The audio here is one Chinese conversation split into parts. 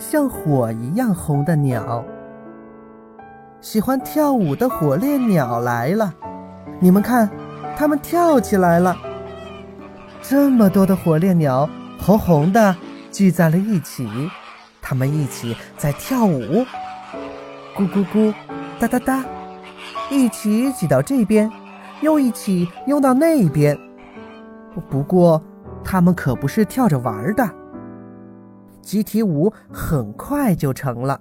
像火一样红的鸟。喜欢跳舞的火烈鸟来了，你们看，它们跳起来了。这么多的火烈鸟，红红的，聚在了一起，它们一起在跳舞，咕咕咕，哒哒哒，一起挤到这边，又一起拥到那边。不过，它们可不是跳着玩的。集体舞很快就成了。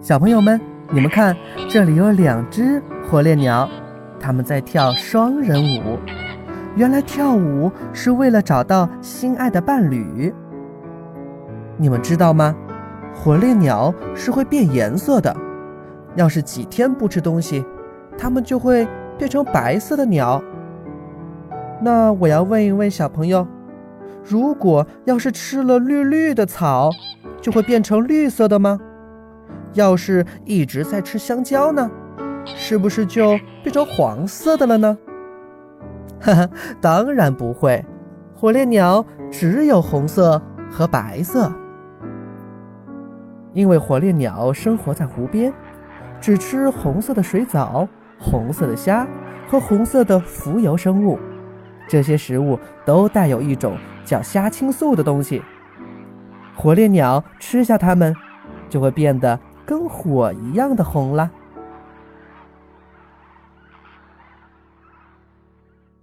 小朋友们，你们看，这里有两只火烈鸟，它们在跳双人舞。原来跳舞是为了找到心爱的伴侣。你们知道吗？火烈鸟是会变颜色的。要是几天不吃东西，它们就会变成白色的鸟。那我要问一问小朋友。如果要是吃了绿绿的草，就会变成绿色的吗？要是一直在吃香蕉呢，是不是就变成黄色的了呢？哈哈，当然不会。火烈鸟只有红色和白色，因为火烈鸟生活在湖边，只吃红色的水藻、红色的虾和红色的浮游生物。这些食物都带有一种叫虾青素的东西。火烈鸟吃下它们，就会变得跟火一样的红了。